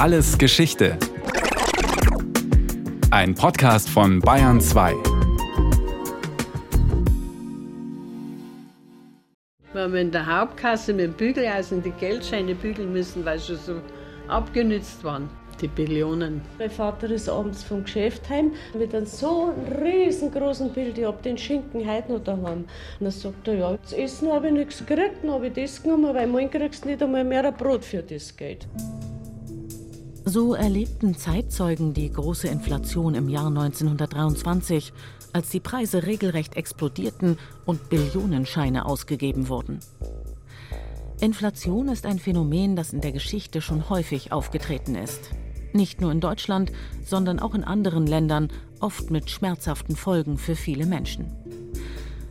Alles Geschichte. Ein Podcast von Bayern 2. Wenn wir in der Hauptkasse mit dem Bügeleisen die Geldscheine bügeln müssen, weil sie so abgenützt waren die Billionen. Mein Vater ist abends vom Geschäft heim mit einem so riesengroßen Bild, ich hab den Schinken heute noch daheim. Und dann sagt er, ja, das Essen habe ich nichts gekriegt, dann habe ich das genommen, weil morgen kriegst du nicht einmal mehr ein Brot für das Geld. So erlebten Zeitzeugen die große Inflation im Jahr 1923, als die Preise regelrecht explodierten und Billionenscheine ausgegeben wurden. Inflation ist ein Phänomen, das in der Geschichte schon häufig aufgetreten ist. Nicht nur in Deutschland, sondern auch in anderen Ländern, oft mit schmerzhaften Folgen für viele Menschen.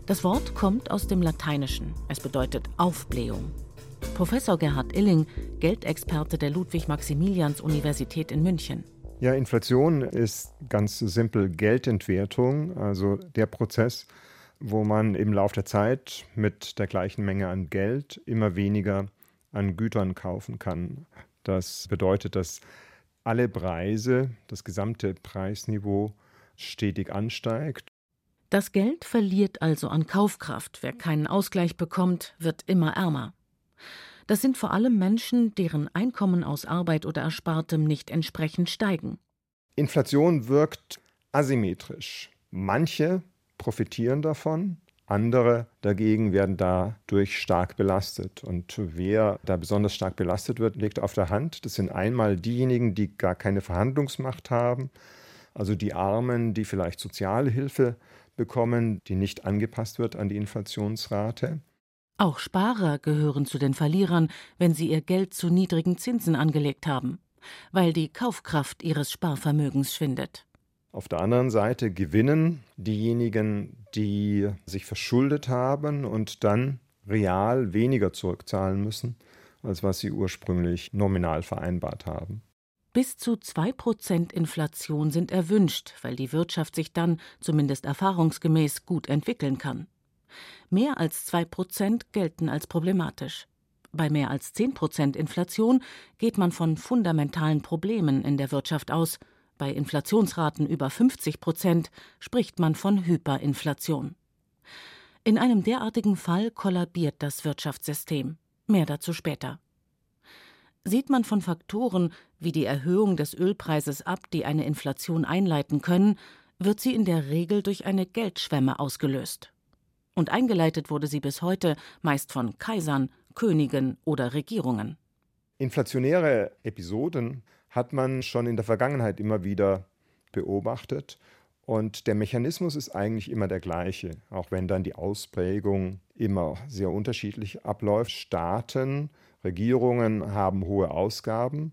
Das Wort kommt aus dem Lateinischen. Es bedeutet Aufblähung. Professor Gerhard Illing, Geldexperte der Ludwig-Maximilians-Universität in München. Ja, Inflation ist ganz simpel Geldentwertung, also der Prozess, wo man im Laufe der Zeit mit der gleichen Menge an Geld immer weniger an Gütern kaufen kann. Das bedeutet, dass alle Preise, das gesamte Preisniveau stetig ansteigt. Das Geld verliert also an Kaufkraft. Wer keinen Ausgleich bekommt, wird immer ärmer. Das sind vor allem Menschen, deren Einkommen aus Arbeit oder Erspartem nicht entsprechend steigen. Inflation wirkt asymmetrisch. Manche profitieren davon, andere dagegen werden dadurch stark belastet. Und wer da besonders stark belastet wird, liegt auf der Hand. Das sind einmal diejenigen, die gar keine Verhandlungsmacht haben, also die Armen, die vielleicht Sozialhilfe bekommen, die nicht angepasst wird an die Inflationsrate. Auch Sparer gehören zu den Verlierern, wenn sie ihr Geld zu niedrigen Zinsen angelegt haben, weil die Kaufkraft ihres Sparvermögens schwindet. Auf der anderen Seite gewinnen diejenigen, die sich verschuldet haben und dann real weniger zurückzahlen müssen, als was sie ursprünglich nominal vereinbart haben. Bis zu 2% Inflation sind erwünscht, weil die Wirtschaft sich dann, zumindest erfahrungsgemäß, gut entwickeln kann. Mehr als 2% gelten als problematisch. Bei mehr als 10% Inflation geht man von fundamentalen Problemen in der Wirtschaft aus, bei Inflationsraten über 50 Prozent spricht man von Hyperinflation. In einem derartigen Fall kollabiert das Wirtschaftssystem. Mehr dazu später. Sieht man von Faktoren wie die Erhöhung des Ölpreises ab, die eine Inflation einleiten können, wird sie in der Regel durch eine Geldschwemme ausgelöst. Und eingeleitet wurde sie bis heute meist von Kaisern, Königen oder Regierungen. Inflationäre Episoden hat man schon in der Vergangenheit immer wieder beobachtet. Und der Mechanismus ist eigentlich immer der gleiche, auch wenn dann die Ausprägung immer sehr unterschiedlich abläuft. Staaten, Regierungen haben hohe Ausgaben,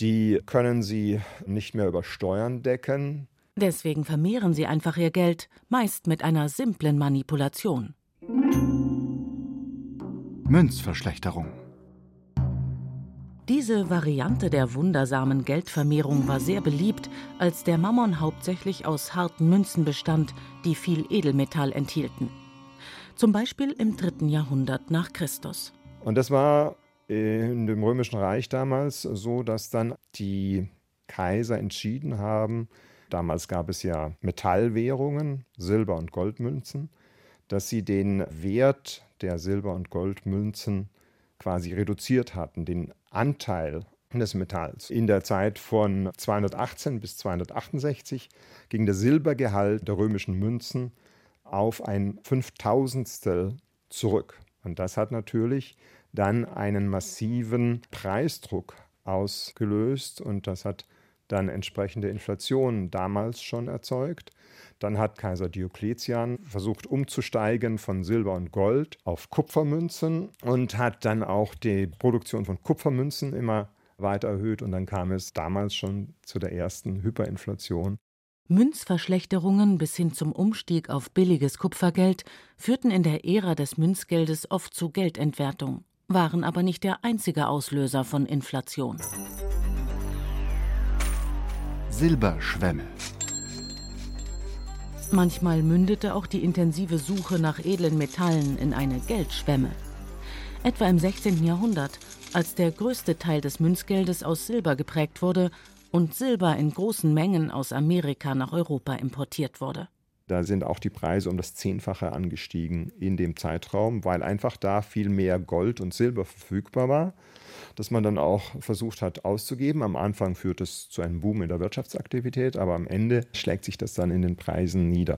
die können sie nicht mehr über Steuern decken. Deswegen vermehren sie einfach ihr Geld, meist mit einer simplen Manipulation. Münzverschlechterung diese Variante der wundersamen Geldvermehrung war sehr beliebt, als der Mammon hauptsächlich aus harten Münzen bestand, die viel Edelmetall enthielten. Zum Beispiel im dritten Jahrhundert nach Christus. Und das war in dem Römischen Reich damals so, dass dann die Kaiser entschieden haben, damals gab es ja Metallwährungen, Silber- und Goldmünzen, dass sie den Wert der Silber- und Goldmünzen quasi reduziert hatten, den Anteil des Metalls. In der Zeit von 218 bis 268 ging der Silbergehalt der römischen Münzen auf ein Fünftausendstel zurück. Und das hat natürlich dann einen massiven Preisdruck ausgelöst und das hat dann entsprechende Inflation damals schon erzeugt. Dann hat Kaiser Diokletian versucht umzusteigen von Silber und Gold auf Kupfermünzen und hat dann auch die Produktion von Kupfermünzen immer weiter erhöht und dann kam es damals schon zu der ersten Hyperinflation. Münzverschlechterungen bis hin zum Umstieg auf billiges Kupfergeld führten in der Ära des Münzgeldes oft zu Geldentwertung, waren aber nicht der einzige Auslöser von Inflation. Silberschwämme Manchmal mündete auch die intensive Suche nach edlen Metallen in eine Geldschwemme. Etwa im 16. Jahrhundert, als der größte Teil des Münzgeldes aus Silber geprägt wurde und Silber in großen Mengen aus Amerika nach Europa importiert wurde. Da sind auch die Preise um das Zehnfache angestiegen in dem Zeitraum, weil einfach da viel mehr Gold und Silber verfügbar war, dass man dann auch versucht hat auszugeben. Am Anfang führt es zu einem Boom in der Wirtschaftsaktivität, aber am Ende schlägt sich das dann in den Preisen nieder.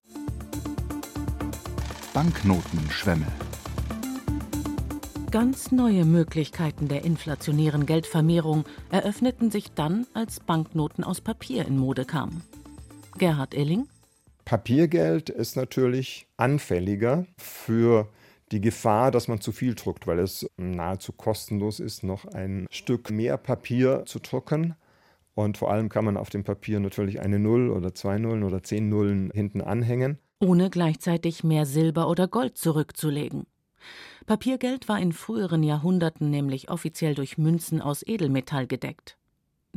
Banknotenschwemme. Ganz neue Möglichkeiten der inflationären Geldvermehrung eröffneten sich dann, als Banknoten aus Papier in Mode kamen. Gerhard Illing Papiergeld ist natürlich anfälliger für die Gefahr, dass man zu viel druckt, weil es nahezu kostenlos ist, noch ein Stück mehr Papier zu drucken. Und vor allem kann man auf dem Papier natürlich eine Null oder zwei Nullen oder zehn Nullen hinten anhängen. Ohne gleichzeitig mehr Silber oder Gold zurückzulegen. Papiergeld war in früheren Jahrhunderten nämlich offiziell durch Münzen aus Edelmetall gedeckt.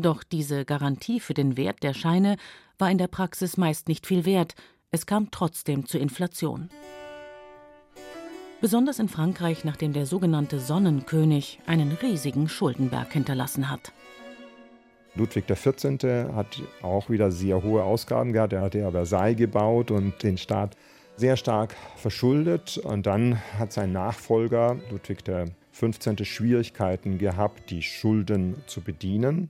Doch diese Garantie für den Wert der Scheine war in der Praxis meist nicht viel wert, es kam trotzdem zur Inflation. Besonders in Frankreich, nachdem der sogenannte Sonnenkönig einen riesigen Schuldenberg hinterlassen hat. Ludwig XIV. hat auch wieder sehr hohe Ausgaben gehabt. Er hat ja Versailles gebaut und den Staat sehr stark verschuldet. Und dann hat sein Nachfolger Ludwig XV. Schwierigkeiten gehabt, die Schulden zu bedienen.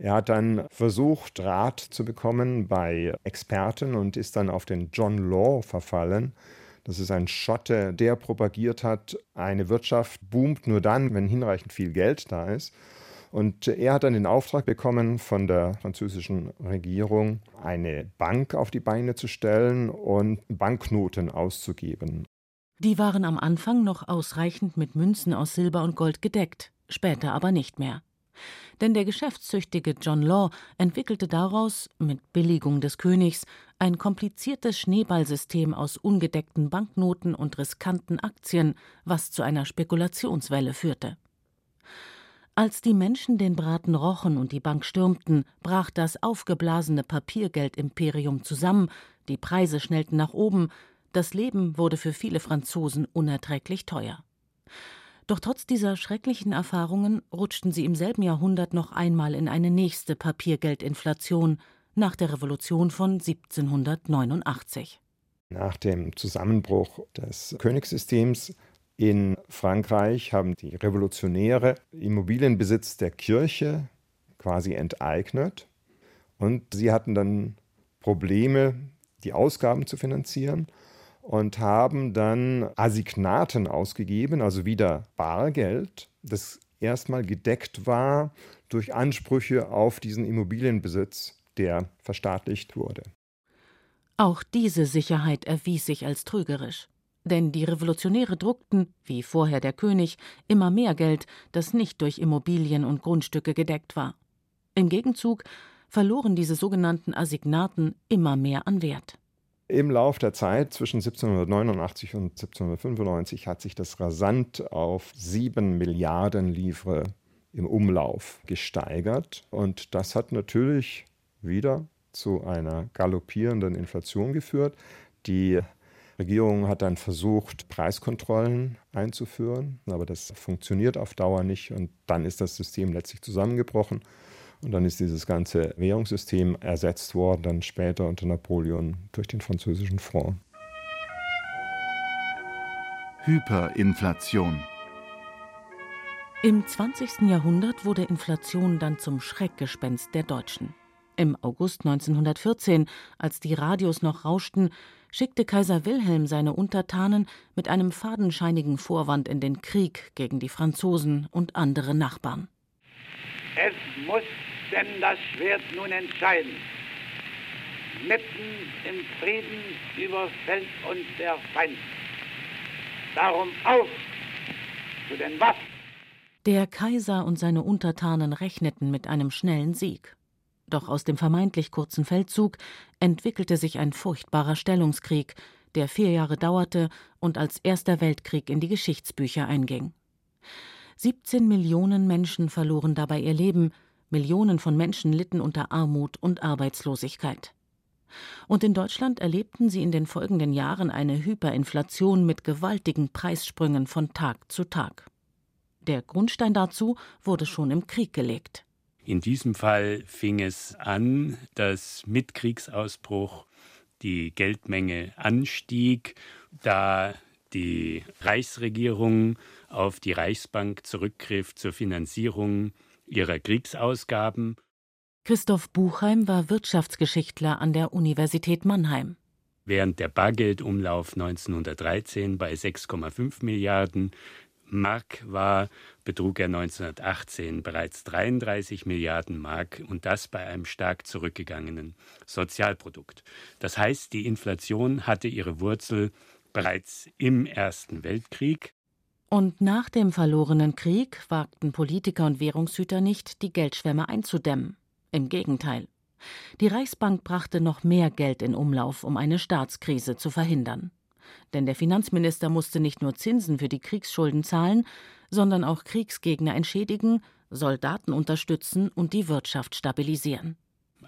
Er hat dann versucht, Rat zu bekommen bei Experten und ist dann auf den John Law verfallen. Das ist ein Schotte, der propagiert hat, eine Wirtschaft boomt nur dann, wenn hinreichend viel Geld da ist. Und er hat dann den Auftrag bekommen von der französischen Regierung, eine Bank auf die Beine zu stellen und Banknoten auszugeben. Die waren am Anfang noch ausreichend mit Münzen aus Silber und Gold gedeckt, später aber nicht mehr. Denn der geschäftstüchtige John Law entwickelte daraus, mit Billigung des Königs, ein kompliziertes Schneeballsystem aus ungedeckten Banknoten und riskanten Aktien, was zu einer Spekulationswelle führte. Als die Menschen den Braten rochen und die Bank stürmten, brach das aufgeblasene Papiergeldimperium zusammen, die Preise schnellten nach oben, das Leben wurde für viele Franzosen unerträglich teuer. Doch trotz dieser schrecklichen Erfahrungen rutschten sie im selben Jahrhundert noch einmal in eine nächste Papiergeldinflation nach der Revolution von 1789. Nach dem Zusammenbruch des Königssystems in Frankreich haben die Revolutionäre Immobilienbesitz der Kirche quasi enteignet und sie hatten dann Probleme, die Ausgaben zu finanzieren und haben dann Assignaten ausgegeben, also wieder Bargeld, das erstmal gedeckt war durch Ansprüche auf diesen Immobilienbesitz, der verstaatlicht wurde. Auch diese Sicherheit erwies sich als trügerisch. Denn die Revolutionäre druckten, wie vorher der König, immer mehr Geld, das nicht durch Immobilien und Grundstücke gedeckt war. Im Gegenzug verloren diese sogenannten Assignaten immer mehr an Wert. Im Lauf der Zeit zwischen 1789 und 1795 hat sich das rasant auf sieben Milliarden Livre im Umlauf gesteigert. Und das hat natürlich wieder zu einer galoppierenden Inflation geführt. Die Regierung hat dann versucht, Preiskontrollen einzuführen, aber das funktioniert auf Dauer nicht und dann ist das System letztlich zusammengebrochen und dann ist dieses ganze Währungssystem ersetzt worden, dann später unter Napoleon durch den französischen Franc. Hyperinflation. Im 20. Jahrhundert wurde Inflation dann zum Schreckgespenst der Deutschen. Im August 1914, als die Radios noch rauschten, schickte Kaiser Wilhelm seine Untertanen mit einem fadenscheinigen Vorwand in den Krieg gegen die Franzosen und andere Nachbarn. Es muss denn das Schwert nun entscheiden. Mitten im Frieden überfällt uns der Feind. Darum auf zu den Waffen. Der Kaiser und seine Untertanen rechneten mit einem schnellen Sieg. Doch aus dem vermeintlich kurzen Feldzug entwickelte sich ein furchtbarer Stellungskrieg, der vier Jahre dauerte und als Erster Weltkrieg in die Geschichtsbücher einging. 17 Millionen Menschen verloren dabei ihr Leben, Millionen von Menschen litten unter Armut und Arbeitslosigkeit. Und in Deutschland erlebten sie in den folgenden Jahren eine Hyperinflation mit gewaltigen Preissprüngen von Tag zu Tag. Der Grundstein dazu wurde schon im Krieg gelegt. In diesem Fall fing es an, dass mit Kriegsausbruch die Geldmenge anstieg, da die Reichsregierung auf die Reichsbank zurückgriff zur Finanzierung ihrer Kriegsausgaben. Christoph Buchheim war Wirtschaftsgeschichtler an der Universität Mannheim. Während der Bargeldumlauf 1913 bei 6,5 Milliarden Mark war, betrug er 1918 bereits 33 Milliarden Mark und das bei einem stark zurückgegangenen Sozialprodukt. Das heißt, die Inflation hatte ihre Wurzel bereits im Ersten Weltkrieg. Und nach dem verlorenen Krieg wagten Politiker und Währungshüter nicht, die Geldschwemme einzudämmen. Im Gegenteil. Die Reichsbank brachte noch mehr Geld in Umlauf, um eine Staatskrise zu verhindern. Denn der Finanzminister musste nicht nur Zinsen für die Kriegsschulden zahlen, sondern auch Kriegsgegner entschädigen, Soldaten unterstützen und die Wirtschaft stabilisieren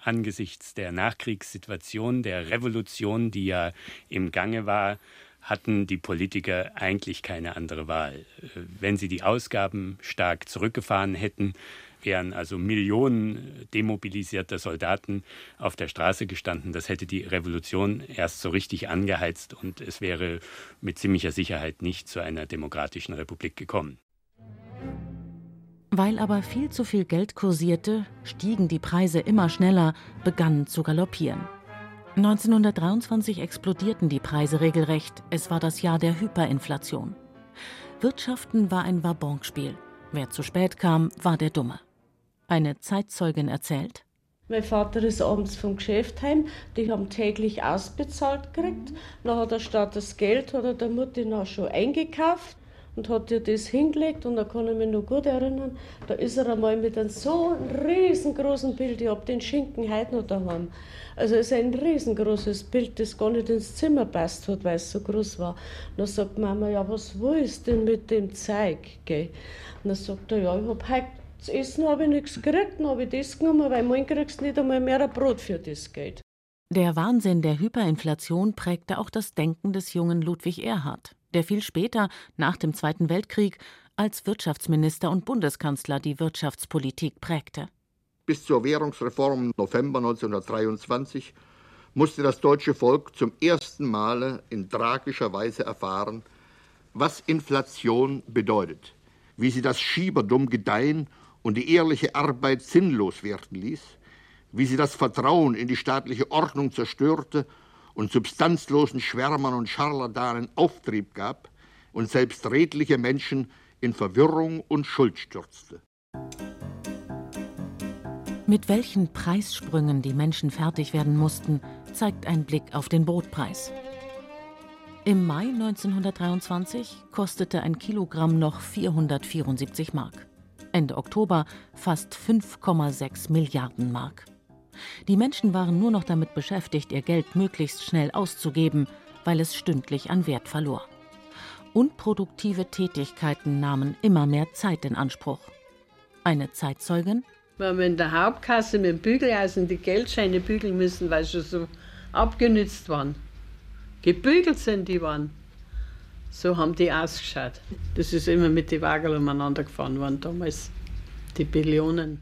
angesichts der Nachkriegssituation, der Revolution, die ja im Gange war, hatten die Politiker eigentlich keine andere Wahl. Wenn sie die Ausgaben stark zurückgefahren hätten, wären also Millionen demobilisierter Soldaten auf der Straße gestanden. Das hätte die Revolution erst so richtig angeheizt und es wäre mit ziemlicher Sicherheit nicht zu einer demokratischen Republik gekommen. Weil aber viel zu viel Geld kursierte, stiegen die Preise immer schneller, begannen zu galoppieren. 1923 explodierten die Preise regelrecht. Es war das Jahr der Hyperinflation. Wirtschaften war ein Wabonspiel. Wer zu spät kam, war der Dumme. Eine Zeitzeugin erzählt. Mein Vater ist abends vom Geschäft heim, die haben täglich ausbezahlt gekriegt. Dann hat er statt das Geld hat er der Mutter noch schon eingekauft und hat ihr das hingelegt und da kann ich mich noch gut erinnern, da ist er einmal mit einem so riesengroßen Bild, ich habe den Schinken heute noch daheim, also es ist ein riesengroßes Bild, das gar nicht ins Zimmer passt hat, weil es so groß war. Und dann sagt Mama, ja was willst du denn mit dem Zeug? Gell? Und dann sagt er, ja ich habe heute zu essen habe ich nichts gekriegt, dann habe ich das genommen, weil morgen kriegst du nicht einmal mehr ein Brot für das Geld. Der Wahnsinn der Hyperinflation prägte auch das Denken des jungen Ludwig Erhard der viel später, nach dem Zweiten Weltkrieg, als Wirtschaftsminister und Bundeskanzler die Wirtschaftspolitik prägte. Bis zur Währungsreform November 1923 musste das deutsche Volk zum ersten Male in tragischer Weise erfahren, was Inflation bedeutet, wie sie das Schieberdumm gedeihen und die ehrliche Arbeit sinnlos werden ließ, wie sie das Vertrauen in die staatliche Ordnung zerstörte und substanzlosen Schwärmern und Scharlatanen Auftrieb gab und selbst redliche Menschen in Verwirrung und Schuld stürzte. Mit welchen Preissprüngen die Menschen fertig werden mussten, zeigt ein Blick auf den Brotpreis. Im Mai 1923 kostete ein Kilogramm noch 474 Mark. Ende Oktober fast 5,6 Milliarden Mark. Die Menschen waren nur noch damit beschäftigt, ihr Geld möglichst schnell auszugeben, weil es stündlich an Wert verlor. Unproduktive Tätigkeiten nahmen immer mehr Zeit in Anspruch. Eine Zeitzeugin? Weil wir in der Hauptkasse mit dem Bügeleisen die Geldscheine bügeln müssen, weil sie so abgenützt waren. Gebügelt sind die waren. So haben die ausgeschaut. Das ist immer mit den Wagen umeinander gefahren worden damals. Die Billionen.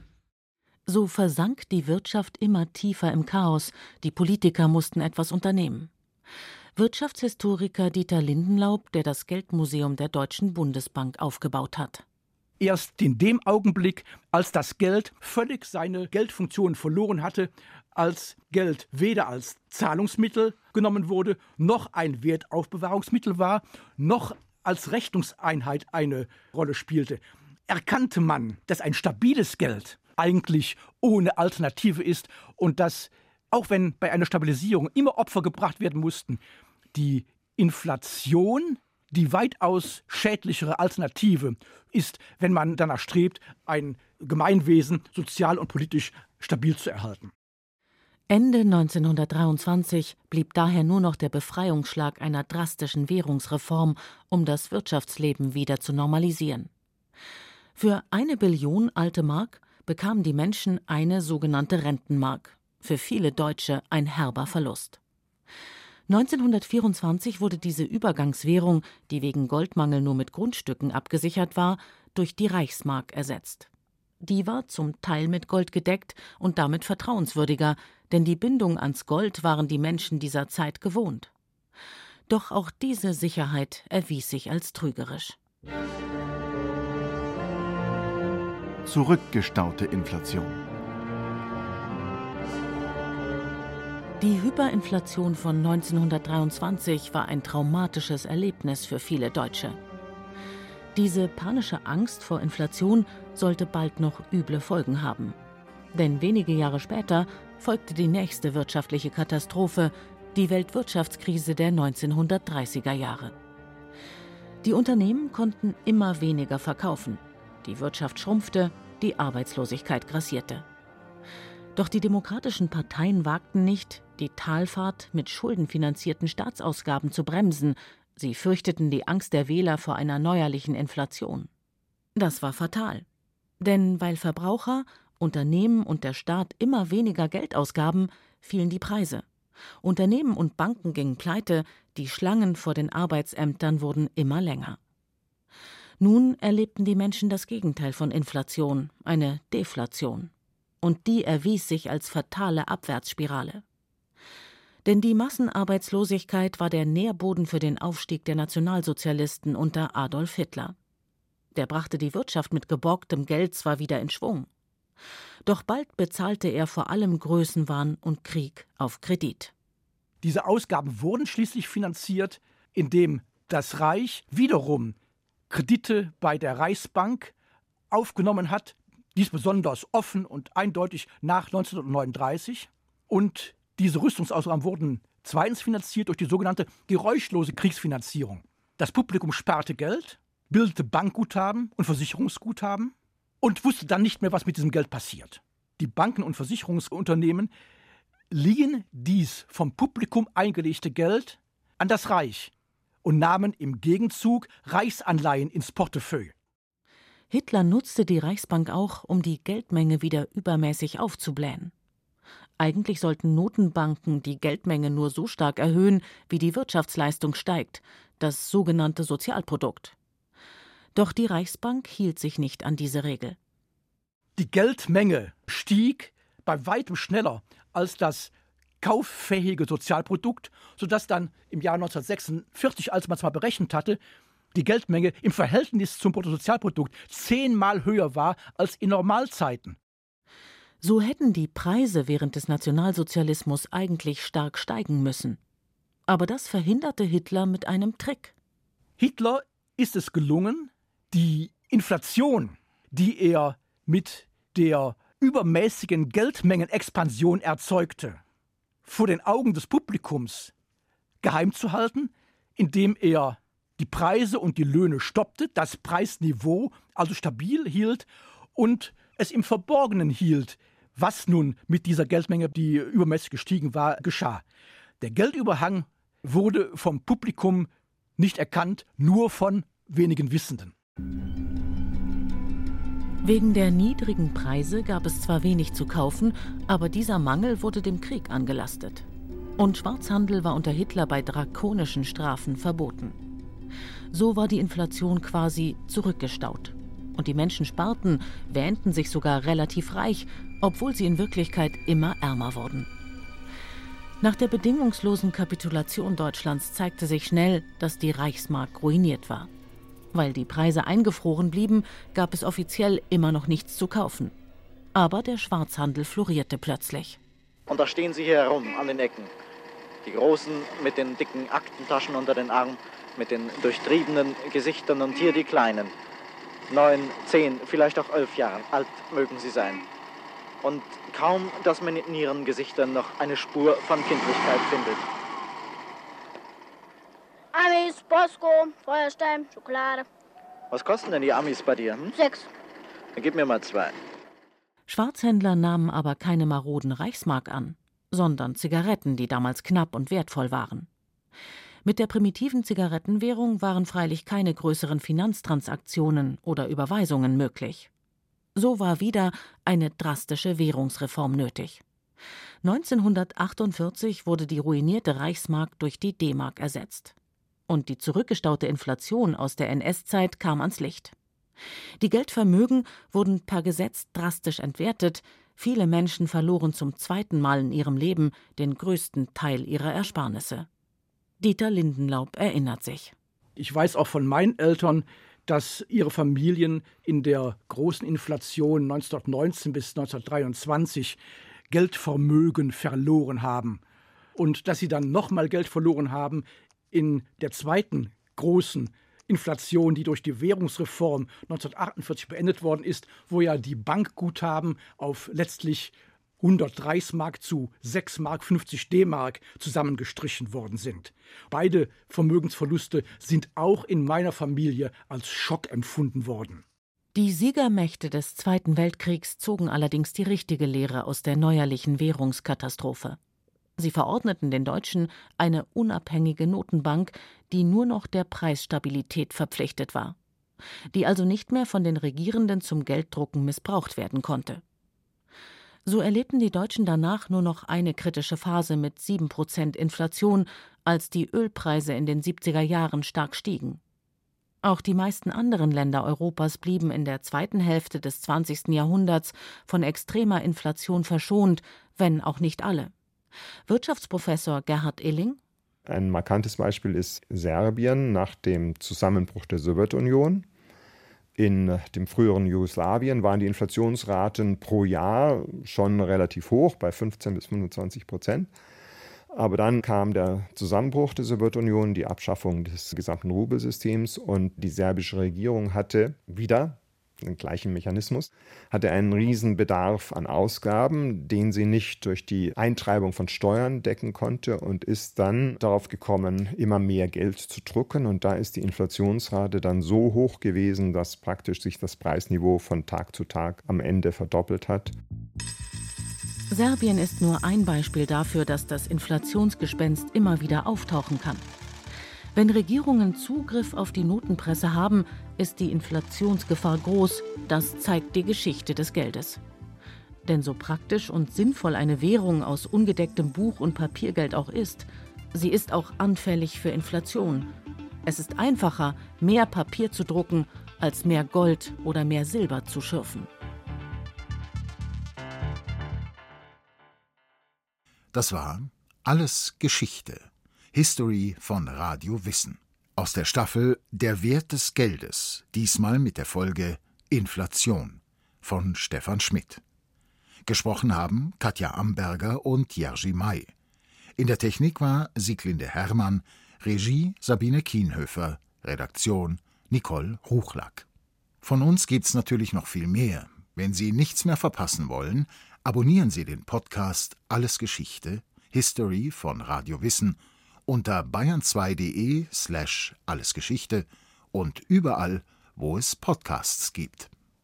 So versank die Wirtschaft immer tiefer im Chaos, die Politiker mussten etwas unternehmen. Wirtschaftshistoriker Dieter Lindenlaub, der das Geldmuseum der Deutschen Bundesbank aufgebaut hat. Erst in dem Augenblick, als das Geld völlig seine Geldfunktion verloren hatte, als Geld weder als Zahlungsmittel genommen wurde, noch ein Wertaufbewahrungsmittel war, noch als Rechnungseinheit eine Rolle spielte, erkannte man, dass ein stabiles Geld eigentlich ohne Alternative ist und dass, auch wenn bei einer Stabilisierung immer Opfer gebracht werden mussten, die Inflation die weitaus schädlichere Alternative ist, wenn man danach strebt, ein Gemeinwesen sozial und politisch stabil zu erhalten. Ende 1923 blieb daher nur noch der Befreiungsschlag einer drastischen Währungsreform, um das Wirtschaftsleben wieder zu normalisieren. Für eine Billion alte Mark bekamen die Menschen eine sogenannte Rentenmark. Für viele Deutsche ein herber Verlust. 1924 wurde diese Übergangswährung, die wegen Goldmangel nur mit Grundstücken abgesichert war, durch die Reichsmark ersetzt. Die war zum Teil mit Gold gedeckt und damit vertrauenswürdiger, denn die Bindung ans Gold waren die Menschen dieser Zeit gewohnt. Doch auch diese Sicherheit erwies sich als trügerisch. Zurückgestaute Inflation. Die Hyperinflation von 1923 war ein traumatisches Erlebnis für viele Deutsche. Diese panische Angst vor Inflation sollte bald noch üble Folgen haben. Denn wenige Jahre später folgte die nächste wirtschaftliche Katastrophe, die Weltwirtschaftskrise der 1930er Jahre. Die Unternehmen konnten immer weniger verkaufen. Die Wirtschaft schrumpfte, die Arbeitslosigkeit grassierte. Doch die demokratischen Parteien wagten nicht, die Talfahrt mit schuldenfinanzierten Staatsausgaben zu bremsen, sie fürchteten die Angst der Wähler vor einer neuerlichen Inflation. Das war fatal. Denn weil Verbraucher, Unternehmen und der Staat immer weniger Geld ausgaben, fielen die Preise. Unternehmen und Banken gingen pleite, die Schlangen vor den Arbeitsämtern wurden immer länger. Nun erlebten die Menschen das Gegenteil von Inflation, eine Deflation. Und die erwies sich als fatale Abwärtsspirale. Denn die Massenarbeitslosigkeit war der Nährboden für den Aufstieg der Nationalsozialisten unter Adolf Hitler. Der brachte die Wirtschaft mit geborgtem Geld zwar wieder in Schwung. Doch bald bezahlte er vor allem Größenwahn und Krieg auf Kredit. Diese Ausgaben wurden schließlich finanziert, indem das Reich wiederum Kredite bei der Reichsbank aufgenommen hat, dies besonders offen und eindeutig nach 1939. Und diese Rüstungsausgaben wurden zweitens finanziert durch die sogenannte geräuschlose Kriegsfinanzierung. Das Publikum sparte Geld, bildete Bankguthaben und Versicherungsguthaben und wusste dann nicht mehr, was mit diesem Geld passiert. Die Banken und Versicherungsunternehmen liehen dies vom Publikum eingelegte Geld an das Reich und nahmen im Gegenzug Reichsanleihen ins Portefeuille. Hitler nutzte die Reichsbank auch, um die Geldmenge wieder übermäßig aufzublähen. Eigentlich sollten Notenbanken die Geldmenge nur so stark erhöhen, wie die Wirtschaftsleistung steigt, das sogenannte Sozialprodukt. Doch die Reichsbank hielt sich nicht an diese Regel. Die Geldmenge stieg bei weitem schneller als das kauffähige Sozialprodukt, sodass dann im Jahr 1946, als man es mal berechnet hatte, die Geldmenge im Verhältnis zum Bruttosozialprodukt zehnmal höher war als in Normalzeiten. So hätten die Preise während des Nationalsozialismus eigentlich stark steigen müssen. Aber das verhinderte Hitler mit einem Trick. Hitler ist es gelungen, die Inflation, die er mit der übermäßigen Geldmengenexpansion erzeugte, vor den Augen des Publikums geheim zu halten, indem er die Preise und die Löhne stoppte, das Preisniveau also stabil hielt und es im Verborgenen hielt, was nun mit dieser Geldmenge, die übermäßig gestiegen war, geschah. Der Geldüberhang wurde vom Publikum nicht erkannt, nur von wenigen Wissenden. Wegen der niedrigen Preise gab es zwar wenig zu kaufen, aber dieser Mangel wurde dem Krieg angelastet. Und Schwarzhandel war unter Hitler bei drakonischen Strafen verboten. So war die Inflation quasi zurückgestaut. Und die Menschen sparten, wähnten sich sogar relativ reich, obwohl sie in Wirklichkeit immer ärmer wurden. Nach der bedingungslosen Kapitulation Deutschlands zeigte sich schnell, dass die Reichsmark ruiniert war. Weil die Preise eingefroren blieben, gab es offiziell immer noch nichts zu kaufen. Aber der Schwarzhandel florierte plötzlich. Und da stehen sie hier herum an den Ecken. Die Großen mit den dicken Aktentaschen unter den Armen, mit den durchtriebenen Gesichtern und hier die Kleinen. Neun, zehn, vielleicht auch elf Jahre alt mögen sie sein. Und kaum, dass man in ihren Gesichtern noch eine Spur von Kindlichkeit findet. Amis, Bosco, Feuerstein, Schokolade. Was kosten denn die Amis bei dir? Hm? Sechs. Dann gib mir mal zwei. Schwarzhändler nahmen aber keine maroden Reichsmark an, sondern Zigaretten, die damals knapp und wertvoll waren. Mit der primitiven Zigarettenwährung waren freilich keine größeren Finanztransaktionen oder Überweisungen möglich. So war wieder eine drastische Währungsreform nötig. 1948 wurde die ruinierte Reichsmark durch die D-Mark ersetzt und die zurückgestaute Inflation aus der NS-Zeit kam ans Licht. Die Geldvermögen wurden per Gesetz drastisch entwertet, viele Menschen verloren zum zweiten Mal in ihrem Leben den größten Teil ihrer Ersparnisse. Dieter Lindenlaub erinnert sich. Ich weiß auch von meinen Eltern, dass ihre Familien in der großen Inflation 1919 bis 1923 Geldvermögen verloren haben und dass sie dann nochmal Geld verloren haben in der zweiten großen Inflation, die durch die Währungsreform 1948 beendet worden ist, wo ja die Bankguthaben auf letztlich 130 Mark zu 6 Mark 50 D-Mark zusammengestrichen worden sind. Beide Vermögensverluste sind auch in meiner Familie als Schock empfunden worden. Die Siegermächte des Zweiten Weltkriegs zogen allerdings die richtige Lehre aus der neuerlichen Währungskatastrophe. Sie verordneten den Deutschen eine unabhängige Notenbank, die nur noch der Preisstabilität verpflichtet war, die also nicht mehr von den Regierenden zum Gelddrucken missbraucht werden konnte. So erlebten die Deutschen danach nur noch eine kritische Phase mit 7% Inflation, als die Ölpreise in den 70er Jahren stark stiegen. Auch die meisten anderen Länder Europas blieben in der zweiten Hälfte des 20. Jahrhunderts von extremer Inflation verschont, wenn auch nicht alle. Wirtschaftsprofessor Gerhard Illing ein markantes Beispiel ist Serbien nach dem Zusammenbruch der Sowjetunion. In dem früheren Jugoslawien waren die Inflationsraten pro Jahr schon relativ hoch, bei 15 bis 25 Prozent. Aber dann kam der Zusammenbruch der Sowjetunion, die Abschaffung des gesamten Rubelsystems und die serbische Regierung hatte wieder den gleichen Mechanismus, hatte einen riesen Bedarf an Ausgaben, den sie nicht durch die Eintreibung von Steuern decken konnte und ist dann darauf gekommen, immer mehr Geld zu drucken. Und da ist die Inflationsrate dann so hoch gewesen, dass praktisch sich das Preisniveau von Tag zu Tag am Ende verdoppelt hat. Serbien ist nur ein Beispiel dafür, dass das Inflationsgespenst immer wieder auftauchen kann. Wenn Regierungen Zugriff auf die Notenpresse haben, ist die Inflationsgefahr groß. Das zeigt die Geschichte des Geldes. Denn so praktisch und sinnvoll eine Währung aus ungedecktem Buch und Papiergeld auch ist, sie ist auch anfällig für Inflation. Es ist einfacher, mehr Papier zu drucken, als mehr Gold oder mehr Silber zu schürfen. Das war alles Geschichte History von Radio Wissen. Aus der Staffel Der Wert des Geldes, diesmal mit der Folge Inflation von Stefan Schmidt. Gesprochen haben Katja Amberger und Jerzy May. In der Technik war Sieglinde Herrmann, Regie Sabine Kienhöfer, Redaktion Nicole Ruchlack. Von uns gibt's natürlich noch viel mehr. Wenn Sie nichts mehr verpassen wollen, abonnieren Sie den Podcast Alles Geschichte, History von Radio Wissen unter bayern2.de slash allesgeschichte und überall, wo es Podcasts gibt.